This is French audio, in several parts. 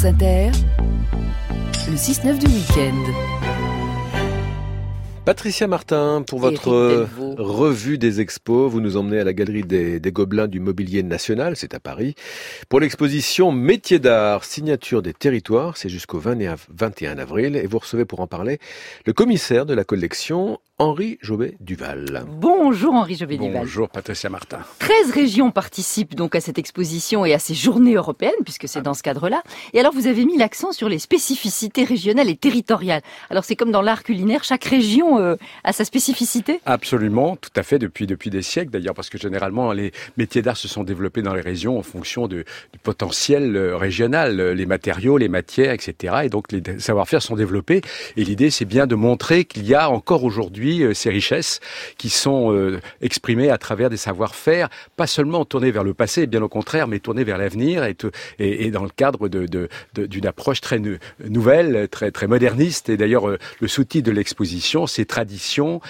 France Inter, le 6-9 du week-end. Patricia Martin, pour votre Delvaux. revue des expos, vous nous emmenez à la Galerie des, des Gobelins du Mobilier National, c'est à Paris, pour l'exposition Métiers d'art, signature des territoires, c'est jusqu'au 20 et 21 avril, et vous recevez pour en parler le commissaire de la collection, Henri Jobet-Duval. Bonjour Henri Jobé-Duval. Bonjour Patricia Martin. 13 régions participent donc à cette exposition et à ces journées européennes, puisque c'est dans ce cadre-là. Et alors vous avez mis l'accent sur les spécificités régionales et territoriales. Alors c'est comme dans l'art culinaire, chaque région euh, a sa spécificité? Absolument, tout à fait, depuis, depuis des siècles d'ailleurs, parce que généralement les métiers d'art se sont développés dans les régions en fonction de- du potentiel euh, régional, euh, les matériaux, les matières, etc. Et donc les savoir-faire sont développés. Et l'idée c'est bien de montrer qu'il y a encore aujourd'hui euh, ces richesses qui sont euh, exprimées à travers des savoir-faire, pas seulement tournées vers le passé, bien au contraire, mais tournées vers l'avenir et, te- et, et dans le cadre de- de- de- d'une approche très nou- nouvelle, très, très moderniste. Et d'ailleurs, euh, le sous-titre de l'exposition, c'est tradition,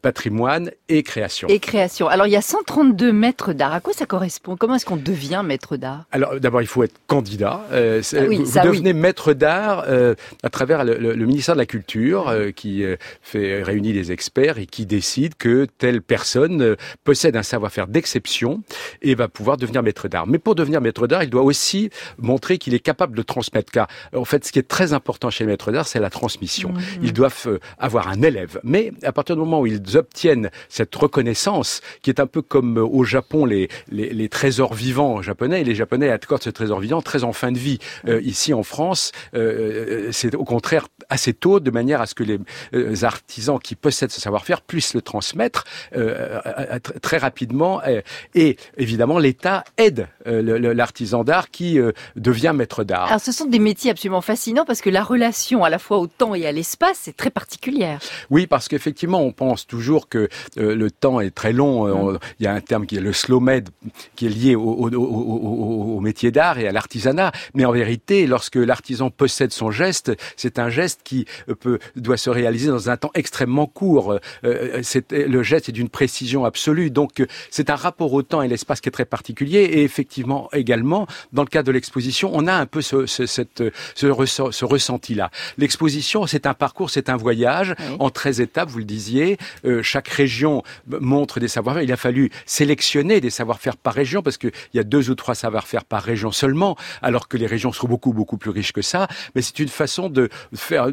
patrimoine et création. et création. Alors il y a 132 maîtres d'art. À quoi ça correspond? Comment est-ce qu'on devient maître d'art? Alors d'abord, il faut être candidat. Euh, Ah oui, vous, ça, vous oui. devenez maître d'art euh, à travers le, le- le ministère de la Culture euh, qui fait réunit des experts et qui décide que telle personne euh, possède un savoir-faire d'exception et va pouvoir devenir maître d'art. Mais pour devenir maître d'art, il doit aussi montrer qu'il est capable de transmettre. Car en fait, ce qui est très important chez les maîtres d'art, c'est la transmission. Mhm. Ils doivent euh, avoir un élève. Mais à partir du moment où ils obtiennent cette reconnaissance, qui est un peu comme euh, au Japon les, les, les trésors vivants japonais, et les Japonais accordent ce trésor vivant très en fin de vie. Euh, ici en France, euh, c'est au contraire assez tôt, de manière à ce que les euh, artisans qui possèdent ce savoir-faire puissent le transmettre euh, tr- très rapidement. euh, et évidemment, l'État aide euh, l'artisan d'art qui euh, devient maître d'art. Alors ce sont des métiers absolument fascinants parce que la relation à la fois au temps et à l'espace est très particulière. Oui, parce qu'effectivement, on pense toujours que euh, le temps est très long. Euh, on- Il y a un terme qui est le slow med, qui est lié au, au- au- au- au métier d'art et à l'artisanat. Mais en vérité, lorsque l'artisan possède son geste, c'est un geste qui euh, peut, doit se réaliser dans un temps extrêmement court. Euh, c'est, le geste est d'une précision absolue. Donc, euh, c'est un rapport au temps et l'espace qui est très particulier. Et effectivement, également, dans le cadre de l'exposition, on a un peu ce, ce, cette, ce, ressent- ce ressenti-là. L'exposition, c'est un parcours, c'est un voyage Oui. en 13 étapes, vous le disiez. Euh, chaque région montre des savoir-faire. Il a fallu sélectionner des savoir-faire par région parce qu'il y a deux ou trois savoir-faire par région seulement, alors que les régions sont beaucoup, beaucoup plus riches que ça. Mais c'est une façon de faire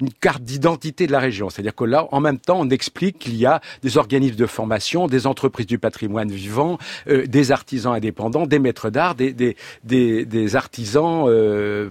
une carte d'identité de la région. C'est-à-dire que là, en même temps, on explique qu'il y a des organismes de formation, des entreprises du patrimoine vivant, euh, des artisans indépendants, des maîtres d'art, des, artisans euh,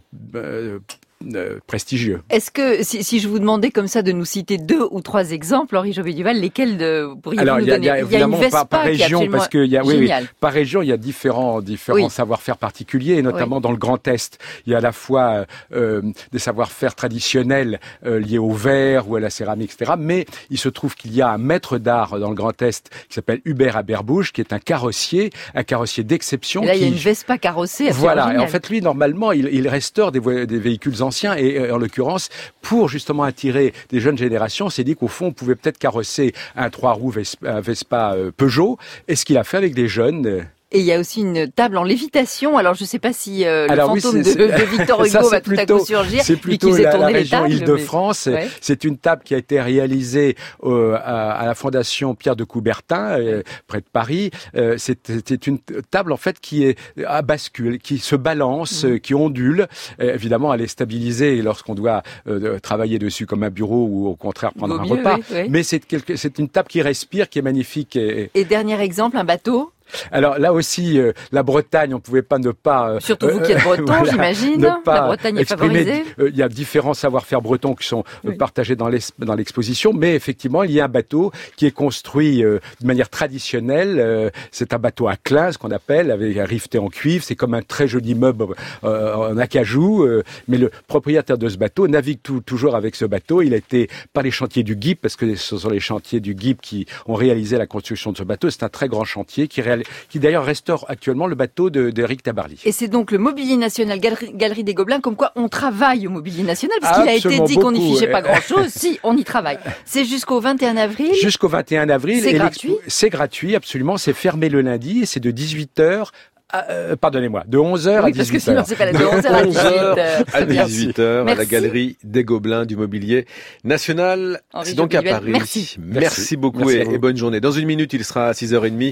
euh, prestigieux. Est-ce que si, si je vous demandais comme ça de nous citer deux ou trois exemples, Henri Jobé-Duval, lesquels de, vous pourriez Alors, nous il y a, donner? Il y a évidemment une par, par Vespa qui est région, parce qu'il y a, oui, oui, par région, il y a différents, différents Oui. savoir-faire particuliers, et notamment dans le Grand Est. Il y a à la fois euh, des savoir-faire traditionnels euh, liés au verre ou à la céramique, etc. Mais il se trouve qu'il y a un maître d'art dans le Grand Est qui s'appelle Hubert Aberbouche, qui est un carrossier, un carrossier d'exception. Là, il y a qui- une Vespa carrossée. voilà, et en fait, lui, normalement, il, il restaure des, des véhicules anciens et, euh, en l'occurrence, pour justement attirer des jeunes générations, c'est dit qu'au fond, on pouvait peut-être carrosser un trois roues Vespa, Vespa euh, Peugeot. Et ce qu'il a fait avec des jeunes. Euh, Et il y a aussi une table en lévitation. Alors, je ne sais pas si euh, le Alors oui, fantôme de, de Victor ça, Hugo c'est va tout à coup surgir. C'est plutôt la, la région Île-de-France. mais- Ouais. C'est une table qui a été réalisée euh, à, à la Fondation Pierre de Coubertin, euh, près de Paris. Euh, c'est une table en fait qui est à bascule, qui se balance, euh, qui ondule. Euh, évidemment, elle est stabilisée lorsqu'on doit euh, travailler dessus comme un bureau ou au contraire prendre Vaut un mieux, repas. oui, oui. Mais c'est une table qui respire, qui est magnifique. Et, Et dernier exemple, un bateau. Alors là aussi, euh, la Bretagne, on pouvait pas ne pas. euh, Surtout vous euh, qui êtes breton, voilà, j'imagine. ne La pas Bretagne est exprimer- favorisée. euh, Il y a différents savoir-faire bretons qui sont euh, Oui. partagés dans l'exposition, mais effectivement, il y a un bateau qui est construit euh, de manière traditionnelle. euh, c'est un bateau à clin, ce qu'on appelle, avec un rifté en cuivre. C'est comme un très joli meuble euh, en acajou. euh, mais le propriétaire de ce bateau navigue tout- toujours avec ce bateau. Il a été par les chantiers du GIP, parce que ce sont les chantiers du GIP qui ont réalisé la construction de ce bateau. C'est un très grand chantier qui, réal- qui d'ailleurs restaure actuellement le bateau de- d'Éric Tabarly. Et c'est donc le Mobilier National, Galerie, Galerie des Gobelins, comme quoi on travaille au Mobilier National, parce qu'il a été dit qu'on n'y fichait pas grand-chose. si, on y travaille. C'est jusqu'au 21 avril. Jusqu'au 21 avril. C'est gratuit C'est gratuit, absolument. C'est fermé le lundi et c'est de 18h ah, euh, pardonnez-moi, de 11h à 18h. parce que sinon c'est pas de 11h à 18h. à 18h à la galerie des Gobelins du mobilier national. C'est donc à Paris. Merci. Merci, beaucoup et, et bonne journée. Dans une minute, il sera à 6h30.